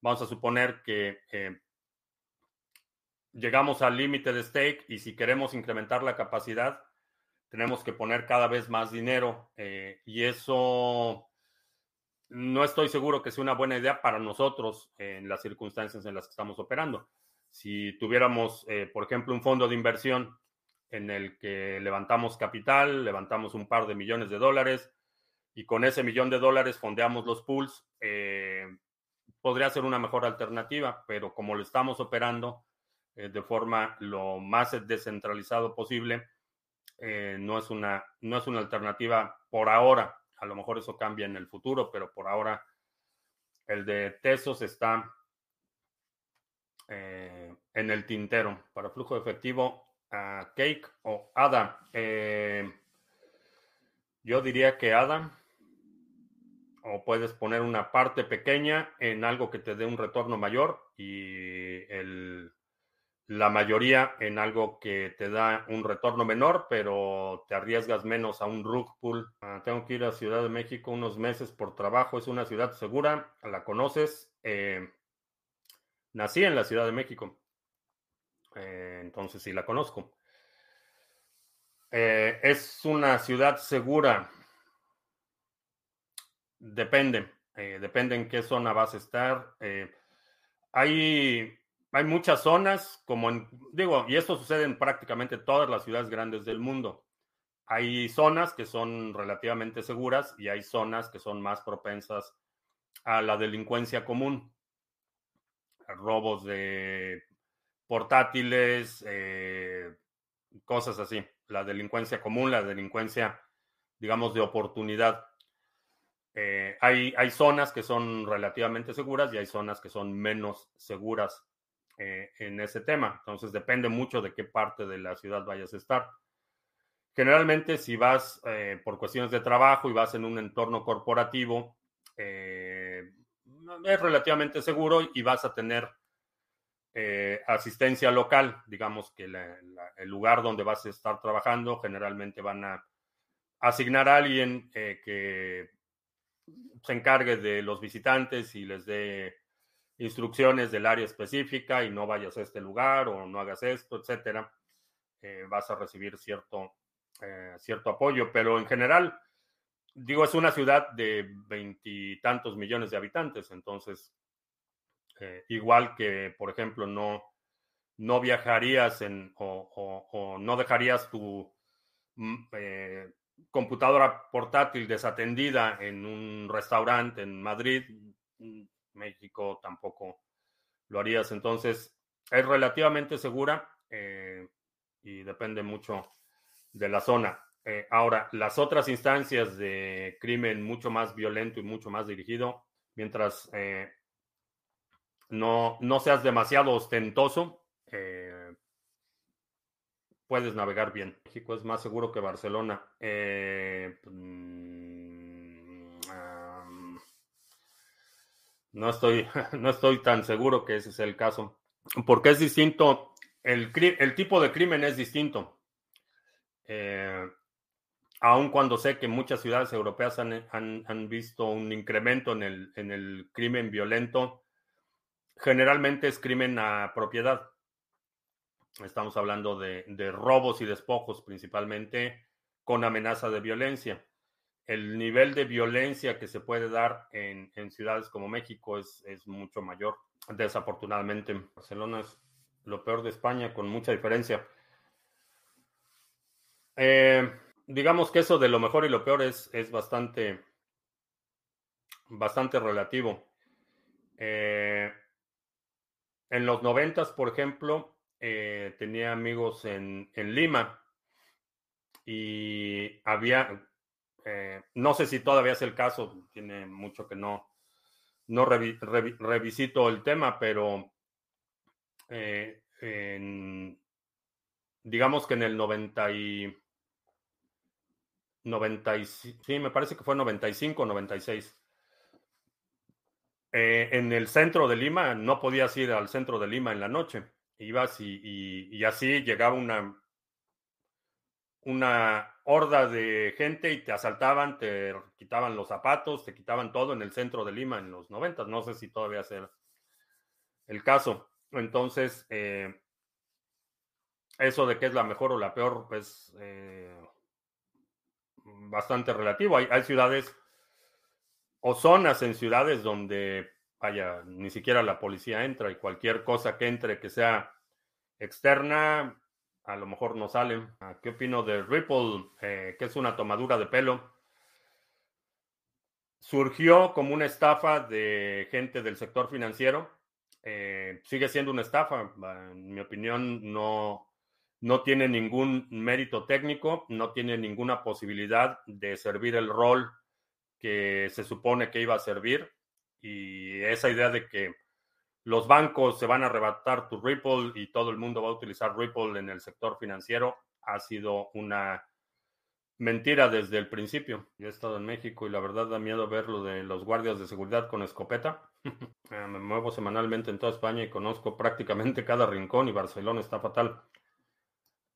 vamos a suponer que llegamos al límite de stake y si queremos incrementar la capacidad, tenemos que poner cada vez más dinero eh, y eso no estoy seguro que sea una buena idea para nosotros en las circunstancias en las que estamos operando. Si tuviéramos, eh, por ejemplo, un fondo de inversión en el que levantamos capital, levantamos un par de millones de dólares y con ese millón de dólares fondeamos los pools, eh, podría ser una mejor alternativa, pero como lo estamos operando, eh, de forma lo más descentralizado posible, eh, no, es una, no es una alternativa por ahora. A lo mejor eso cambia en el futuro, pero por ahora el de Tesos está eh, en el tintero. Para flujo efectivo, a Cake o ADA. yo diría que ADA. O puedes poner una parte pequeña en algo que te dé un retorno mayor y el la mayoría en algo que te da un retorno menor, pero te arriesgas menos a un rug pool. Ah, tengo que ir a Ciudad de México unos meses por trabajo. Es una ciudad segura, la conoces. Eh, nací en la Ciudad de México, eh, entonces sí la conozco. Eh, es una ciudad segura. Depende, depende en qué zona vas a estar. hay hay muchas zonas, como en, digo, y esto sucede en prácticamente todas las ciudades grandes del mundo. Hay zonas que son relativamente seguras y hay zonas que son más propensas a la delincuencia común, robos de portátiles, eh, cosas así, la delincuencia común, la delincuencia, digamos, de oportunidad. Eh, hay, hay, zonas que son relativamente seguras y hay zonas que son menos seguras eh, en ese tema. Entonces depende mucho de qué parte de la ciudad vayas a estar. Generalmente si vas eh, por cuestiones de trabajo y vas en un entorno corporativo, es relativamente seguro y vas a tener asistencia local. Digamos que el lugar donde vas a estar trabajando generalmente van a asignar a alguien que se encargue de los visitantes y les dé instrucciones del área específica y no vayas a este lugar o no hagas esto, etcétera, eh, vas a recibir cierto, eh, cierto apoyo. Pero en general, digo, es una ciudad de veintitantos millones de habitantes, entonces, eh, igual que, por ejemplo, no, no viajarías en, o, no dejarías tu mm, computadora portátil desatendida en un restaurante en Madrid, México tampoco lo harías. Entonces, es relativamente segura eh, y depende mucho de la zona. Eh, ahora, las otras instancias de crimen mucho más violento y mucho más dirigido, mientras eh, no, no seas demasiado ostentoso, puedes navegar bien. México es más seguro que Barcelona. Eh, mm, no, estoy, no estoy tan seguro que ese sea el caso. Porque es distinto, el, el tipo de crimen es distinto. Eh, aun cuando sé que muchas ciudades europeas han, han, visto un incremento en el, en el crimen violento, generalmente es crimen a propiedad. Estamos hablando de, robos y despojos principalmente con amenaza de violencia. El nivel de violencia que se puede dar en, ciudades como México es, mucho mayor. Desafortunadamente, Barcelona es lo peor de España con mucha diferencia. Eh, digamos que eso de lo mejor y lo peor es, bastante, bastante relativo. Eh, en los noventas, por ejemplo, eh, tenía amigos en, Lima y había, eh, no sé si todavía es el caso, tiene mucho que no, no revisito el tema, pero eh, digamos que en el 90 y, 90 sí, me parece que fue 95 o 96. en el centro de Lima, no podías ir al centro de Lima en la noche ibas y, así llegaba una, una horda de gente y te asaltaban, te quitaban los zapatos, te quitaban todo en el centro de Lima en los noventas. No sé si todavía es el caso. Entonces, eh, eso de que es la mejor o la peor es eh, bastante relativo. Hay ciudades o zonas en ciudades donde vaya, ni siquiera la policía entra y cualquier cosa que entre que sea externa, a lo mejor no sale. Ah, ¿Qué opino de Ripple, eh, que es una tomadura de pelo? Surgió como una estafa de gente del sector financiero. Eh, sigue siendo una estafa. En mi opinión, no, no tiene ningún mérito técnico, no tiene ninguna posibilidad de servir el rol que se supone que iba a servir y esa idea de que los bancos se van a arrebatar tu Ripple y todo el mundo va a utilizar Ripple en el sector financiero ha sido una mentira desde el principio. Yo he estado en México y la verdad da miedo ver lo de los guardias de seguridad con escopeta. Eh, me muevo semanalmente en toda España y conozco prácticamente cada rincón y Barcelona está fatal.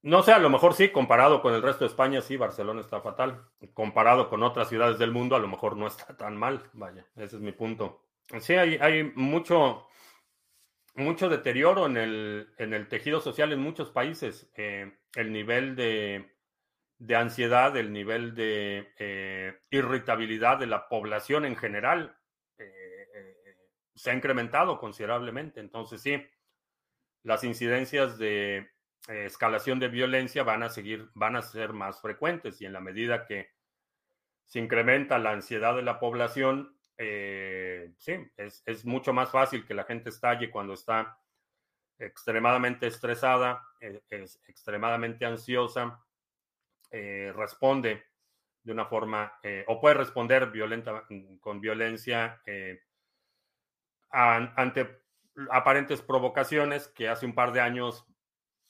No sé, a lo mejor sí, comparado con el resto de España, sí, Barcelona está fatal. Comparado con otras ciudades del mundo, a lo mejor no está tan mal. Vaya, ese es mi punto. Sí, hay, hay mucho, mucho deterioro en el, en el tejido social en muchos países. Eh, el nivel de, de, ansiedad, el nivel de eh, irritabilidad de la población en general eh, se ha incrementado considerablemente. Entonces, sí, las incidencias de escalación de violencia van a seguir, van a ser más frecuentes y en la medida que se incrementa la ansiedad de la población, sí, es, mucho más fácil que la gente estalle cuando está extremadamente estresada, es extremadamente ansiosa, responde de una forma, o puede responder violenta, con violencia ante aparentes provocaciones que hace un par de años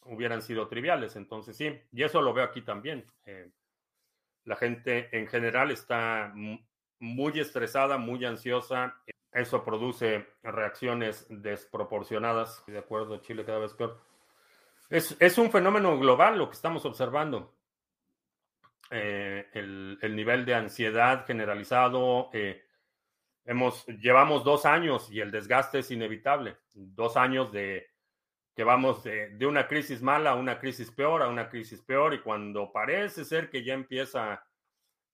hubieran sido triviales. Entonces, sí, y eso lo veo aquí también. Eh, la gente en general está muy estresada, muy ansiosa. Eso produce reacciones desproporcionadas. De acuerdo, Chile cada vez peor. Es, un fenómeno global lo que estamos observando. Eh, el, nivel de ansiedad generalizado, eh, Hemos, llevamos dos años y el desgaste es inevitable. Dos años de que vamos de, una crisis mala a una crisis peor, a una crisis peor, y cuando parece ser que ya empieza a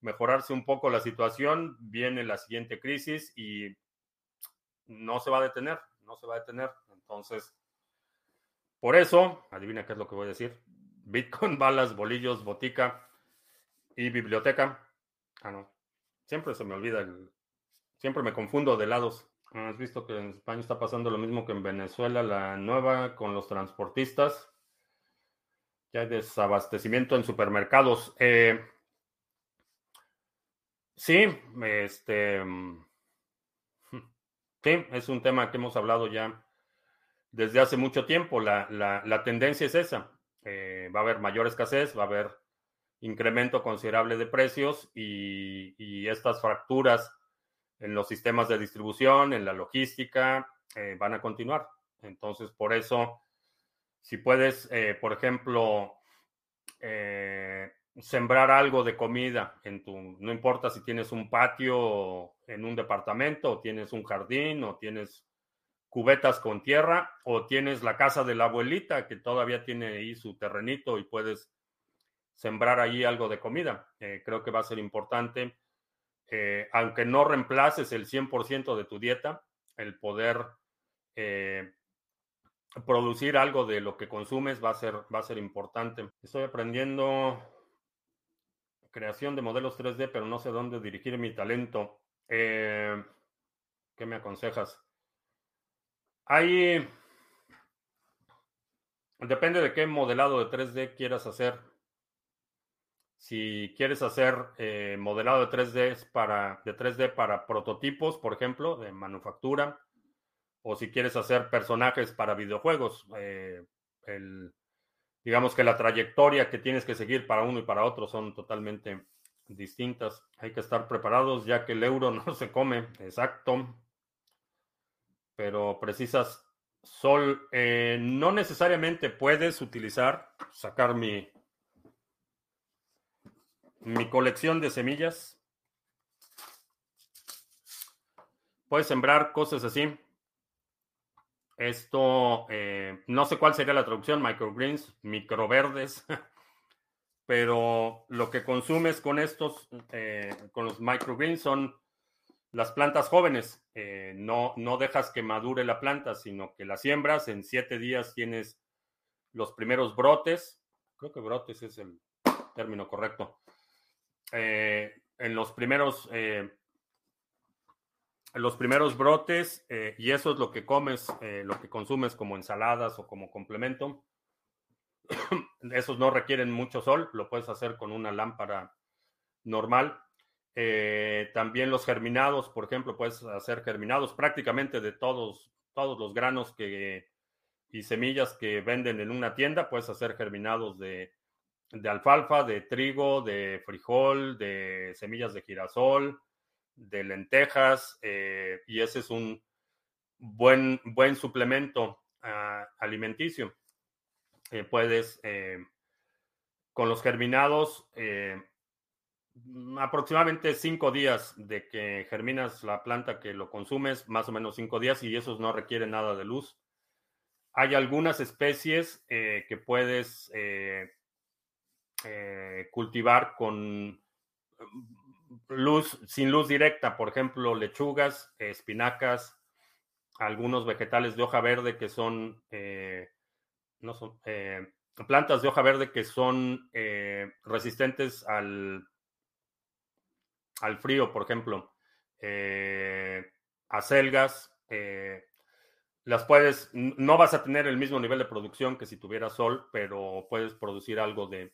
mejorarse un poco la situación, viene la siguiente crisis y no se va a detener, no se va a detener. Entonces, por eso, adivina qué es lo que voy a decir. Bitcoin, balas, bolillos, botica y biblioteca. Ah, no. Siempre se me olvida Siempre me confundo de lados. Has visto que en España está pasando lo mismo que en Venezuela, la nueva con los transportistas. Ya hay desabastecimiento en supermercados. Eh, sí, este. Mm, sí, es un tema que hemos hablado ya desde hace mucho tiempo. La, tendencia es esa. Eh, va a haber mayor escasez, va a haber incremento considerable de precios y estas fracturas en los sistemas de distribución, en la logística, eh, van a continuar. Entonces, por eso, si puedes, eh, por ejemplo, eh, sembrar algo de comida en tu, no importa si tienes un patio en un departamento, o tienes un jardín, o tienes cubetas con tierra, o tienes la casa de la abuelita que todavía tiene ahí su terrenito y puedes sembrar ahí algo de comida. creo que va a ser importante eh, aunque no reemplaces el 100% de tu dieta, el poder eh, producir algo de lo que consumes va a ser, va a ser importante. Estoy aprendiendo creación de modelos 3D, pero no sé dónde dirigir mi talento. Eh, ¿Qué me aconsejas? Hay... Depende de qué modelado de 3D quieras hacer. Si quieres hacer eh, modelado de 3D para, de 3D para prototipos, por ejemplo, de manufactura, o si quieres hacer personajes para videojuegos, eh, digamos que la trayectoria que tienes que seguir para uno y para otro son totalmente distintas. Hay que estar preparados ya que el euro no se come, exacto. Pero precisas sol, eh, no necesariamente puedes utilizar, sacar mi, mi colección de semillas. Puedes sembrar cosas así. Esto, eh, no sé cuál sería la traducción, microgreens, microverdes, pero lo que consumes con estos, eh, con los microgreens son las plantas jóvenes. Eh, no, no dejas que madure la planta, sino que la siembras, en siete días tienes los primeros brotes. Creo que brotes es el término correcto. Eh, en los primeros, eh, los primeros brotes, eh, y eso es lo que comes, lo que consumes como ensaladas o como complemento. Esos no requieren mucho sol, lo puedes hacer con una lámpara normal. también los germinados, por ejemplo, puedes hacer germinados prácticamente de todos, todos los granos que, y semillas que venden en una tienda, puedes hacer germinados de de alfalfa, de trigo, de frijol, de semillas de girasol, de lentejas, eh, y ese es un buen, buen suplemento ah, alimenticio. Eh, puedes, eh, con los germinados, aproximadamente cinco días de que germinas la planta que lo consumes, más o menos cinco días, y esos no requieren nada de luz. Hay algunas especies que puedes eh, cultivar con luz, sin luz directa, por ejemplo, lechugas, espinacas, algunos vegetales de hoja verde que son, eh, no son eh, plantas de hoja verde que son resistentes al, al frío, por ejemplo. acelgas. Las puedes, no vas a tener el mismo nivel de producción que si tuvieras sol, pero puedes producir algo de,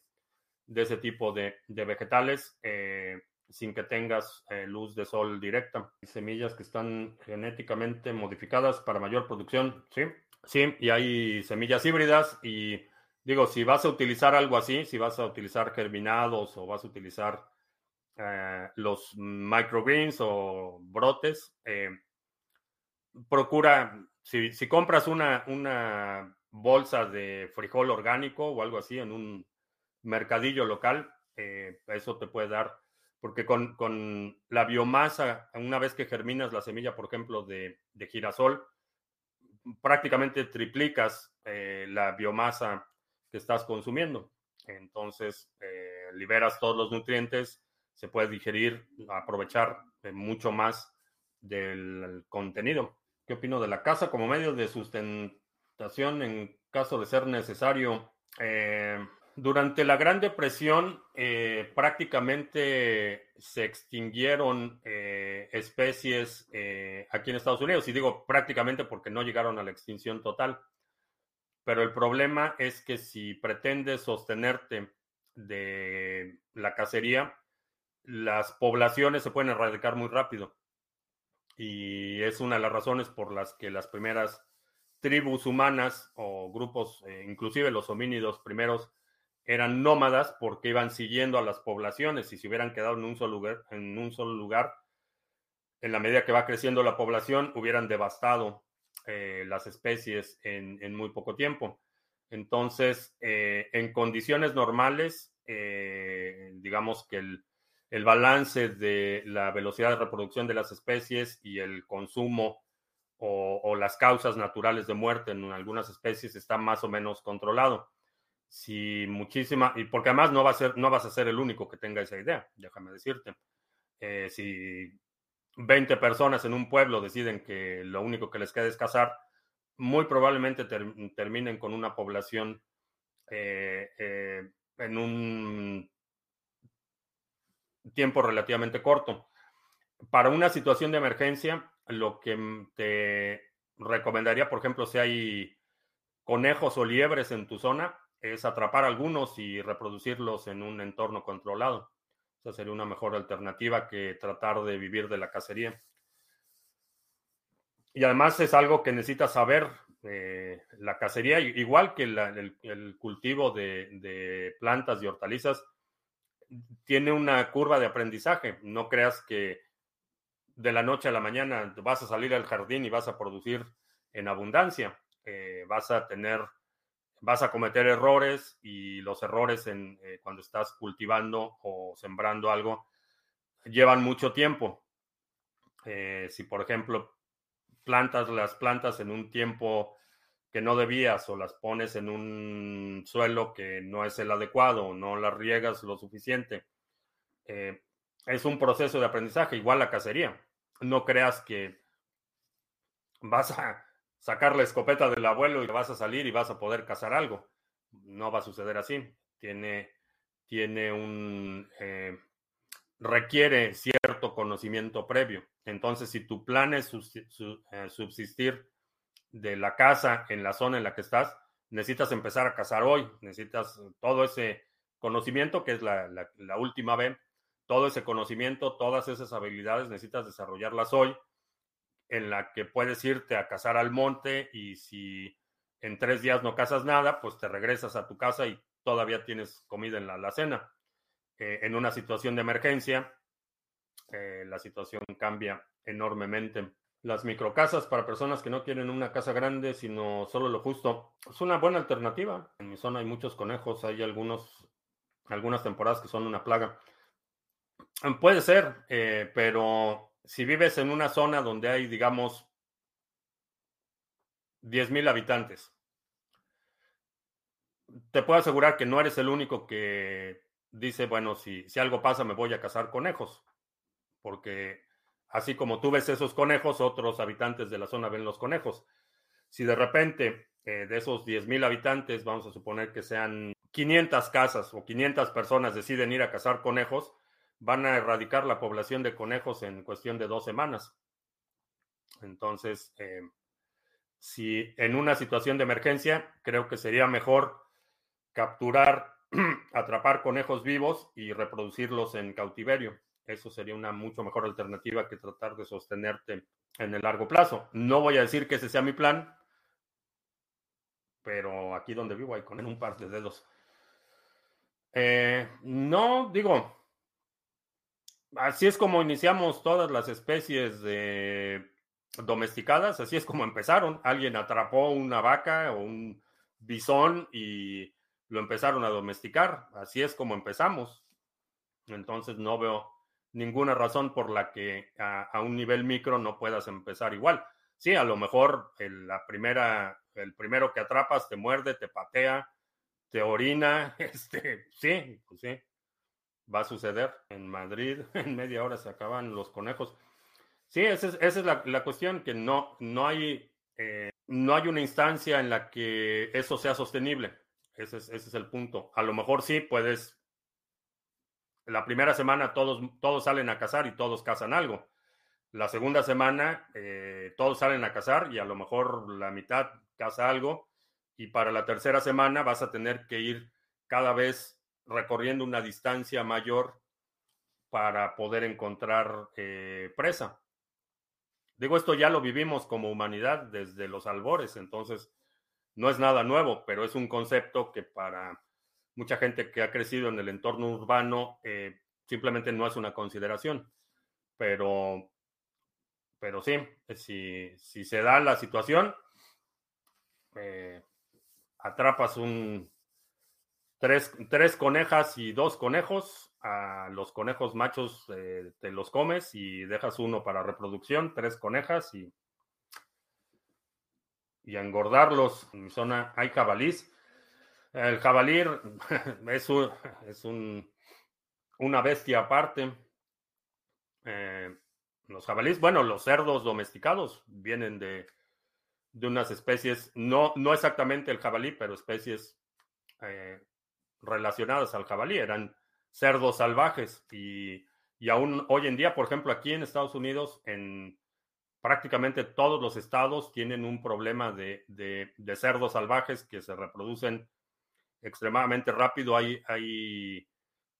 ese tipo de, vegetales eh, sin que tengas eh, luz de sol directa. Semillas que están genéticamente modificadas para mayor producción, ¿sí? Sí, y hay semillas híbridas y digo, si vas a utilizar algo así, si vas a utilizar germinados o vas a utilizar eh, los microgreens o brotes, procura si, compras una, una, bolsa de frijol orgánico o algo así en un mercadillo local, eh, eso te puede dar, porque con, la biomasa, una vez que germinas la semilla, por ejemplo, de, girasol, prácticamente triplicas eh, la biomasa que estás consumiendo. Entonces, eh, liberas todos los nutrientes, se puede digerir, aprovechar mucho más del contenido. ¿Qué opino de la casa como medio de sustentación en caso de ser necesario? Durante la Gran Depresión eh, prácticamente se extinguieron eh, especies aquí en Estados Unidos, y digo prácticamente porque no llegaron a la extinción total. Pero el problema es que si pretendes sostenerte de la cacería, las poblaciones se pueden erradicar muy rápido y es una de las razones por las que las primeras tribus humanas o grupos, eh, inclusive los homínidos primeros, eran nómadas porque iban siguiendo a las poblaciones y si hubieran quedado en un solo lugar, en un solo lugar, en la medida que va creciendo la población, hubieran devastado eh, las especies en, muy poco tiempo. Entonces, eh, en condiciones normales, digamos que el, el balance de la velocidad de reproducción de las especies y el consumo o, las causas naturales de muerte en algunas especies está más o menos controlado. Si muchísima, y porque además no, a no vas a ser el único que tenga esa idea, déjame decirte. Eh, si 20 personas en un pueblo deciden que lo único que les queda es cazar, muy probablemente terminen con una población eh, eh, en un tiempo relativamente corto. Para una situación de emergencia, lo que te recomendaría, por ejemplo, si hay conejos o liebres en tu zona, es atrapar algunos y reproducirlos en un entorno controlado. Esa sería una mejor alternativa que tratar de vivir de la cacería. Y además es algo que necesitas saber. Eh, la cacería, igual que el, cultivo de plantas y hortalizas, tiene una curva de aprendizaje. No creas que de la noche a la mañana vas a salir al jardín y vas a producir en abundancia. Eh, vas a tener, vas a cometer errores y los errores en, eh, cuando estás cultivando o sembrando algo llevan mucho tiempo. Eh, si, por ejemplo, plantas las plantas en un tiempo que no debías o las pones en un suelo que no es el adecuado o no las riegas lo suficiente. Eh, es un proceso de aprendizaje, igual la cacería. No creas que vas a sacar la escopeta del abuelo y vas a salir y vas a poder cazar algo. No va a suceder así. Tiene, tiene un... Eh, requiere cierto conocimiento previo. Entonces, si tu plan es eh, subsistir de la casa en la zona en la que estás, necesitas empezar a cazar hoy, necesitas todo ese conocimiento, que es la, última vez, todo ese conocimiento, todas esas habilidades, necesitas desarrollarlas hoy, en la que puedes irte a cazar al monte y si en tres días no cazas nada, pues te regresas a tu casa y todavía tienes comida en la alacena. Eh, en una situación de emergencia, eh, la situación cambia enormemente las microcasas para personas que no quieren una casa grande, sino solo lo justo. Es una buena alternativa. En mi zona hay muchos conejos, hay algunos, algunas temporadas que son una plaga. Puede ser, eh, pero si vives en una zona donde hay, digamos, 10.000 habitantes, te puedo asegurar que no eres el único que dice, bueno, si, si algo pasa me voy a cazar conejos, porque Así como tú ves esos conejos, otros habitantes de la zona ven los conejos. Si de repente eh, de esos 10.000 habitantes, vamos a suponer que sean 500 casas o 500 personas deciden ir a cazar conejos, van a erradicar la población de conejos en cuestión de dos semanas. Entonces, eh, si en una situación de emergencia, creo que sería mejor capturar, atrapar conejos vivos y reproducirlos en cautiverio. Eso sería una mucho mejor alternativa que tratar de sostenerte en el largo plazo. No voy a decir que ese sea mi plan, pero aquí donde vivo hay con un par de dedos. Eh, no, digo, así es como iniciamos todas las especies de domesticadas, así es como empezaron. Alguien atrapó una vaca o un bisón y lo empezaron a domesticar. Así es como empezamos. Entonces no veo ninguna razón por la que a, un nivel micro no puedas empezar igual. Sí, a lo mejor el, la primera, el primero que atrapas te muerde, te patea, te orina, este, sí, pues sí, va a suceder. En Madrid en media hora se acaban los conejos. Sí, esa es, esa es la, la, cuestión, que no, no, hay, eh, no hay una instancia en la que eso sea sostenible. Ese es, ese es el punto. A lo mejor sí puedes la primera semana todos, todos salen a cazar y todos cazan algo. La segunda semana eh, todos salen a cazar y a lo mejor la mitad caza algo. Y para la tercera semana vas a tener que ir cada vez recorriendo una distancia mayor para poder encontrar eh, presa. Digo, esto ya lo vivimos como humanidad desde los albores, entonces no es nada nuevo, pero es un concepto que para mucha gente que ha crecido en el entorno urbano eh, simplemente no es una consideración. Pero, pero sí, si, se da la situación, eh, atrapas un tres, tres, conejas y dos conejos. A los conejos machos eh, te los comes y dejas uno para reproducción, tres conejas y, y engordarlos. En mi zona hay jabalís el jabalí es, es un, una bestia aparte. Eh, los jabalíes, bueno, los cerdos domesticados vienen de, de, unas especies, no, no exactamente el jabalí, pero especies eh, relacionadas al jabalí. Eran cerdos salvajes y, y aún hoy en día, por ejemplo, aquí en Estados Unidos, en prácticamente todos los estados tienen un problema de, de, de cerdos salvajes que se reproducen extremadamente rápido. Hay, hay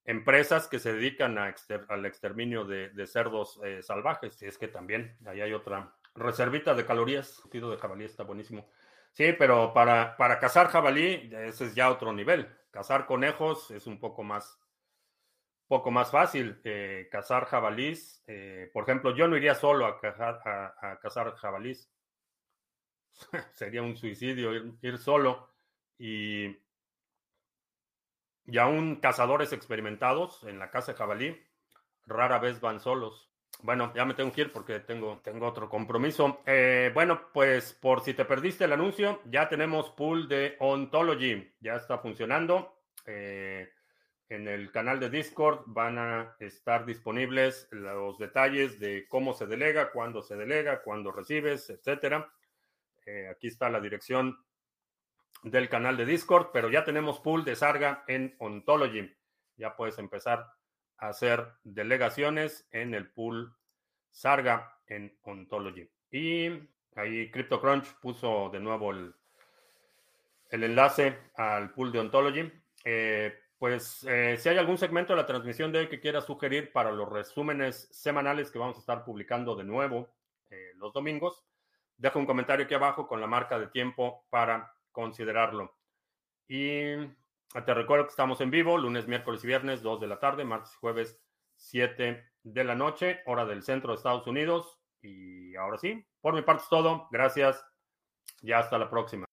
empresas que se dedican a al exterminio de, cerdos eh, salvajes. Y es que también ahí hay otra reservita de calorías. El de jabalí está buenísimo. Sí, pero para, para cazar jabalí, ese es ya otro nivel. Cazar conejos es un poco más, poco más fácil. Eh, cazar jabalís, eh, por ejemplo, yo no iría solo a, cazar, jabalís. Sería un suicidio ir, ir solo. Y y aún cazadores experimentados en la casa de jabalí rara vez van solos. Bueno, ya me tengo que ir porque tengo, tengo otro compromiso. Eh, bueno, pues por si te perdiste el anuncio, ya tenemos pool de Ontology. Ya está funcionando. Eh, en el canal de Discord van a estar disponibles los detalles de cómo se delega, cuándo se delega, cuándo recibes, etcétera. Eh, aquí está la dirección del canal de Discord, pero ya tenemos pool de Sarga en Ontology. Ya puedes empezar hacer delegaciones en el pool Sarga en Ontology. Y ahí CryptoCrunch puso de nuevo el, el enlace al pool de Ontology. Eh, pues eh, si hay algún segmento de la transmisión de hoy que quieras sugerir para los resúmenes semanales que vamos a estar publicando de nuevo eh, los domingos, deja un comentario aquí abajo con la marca de tiempo para considerarlo. Y te recuerdo que estamos en vivo lunes, miércoles y viernes, 2 de la tarde, martes y jueves, 7 de la noche, hora del centro de Estados Unidos. Y ahora sí, por mi parte es todo. Gracias y hasta la próxima.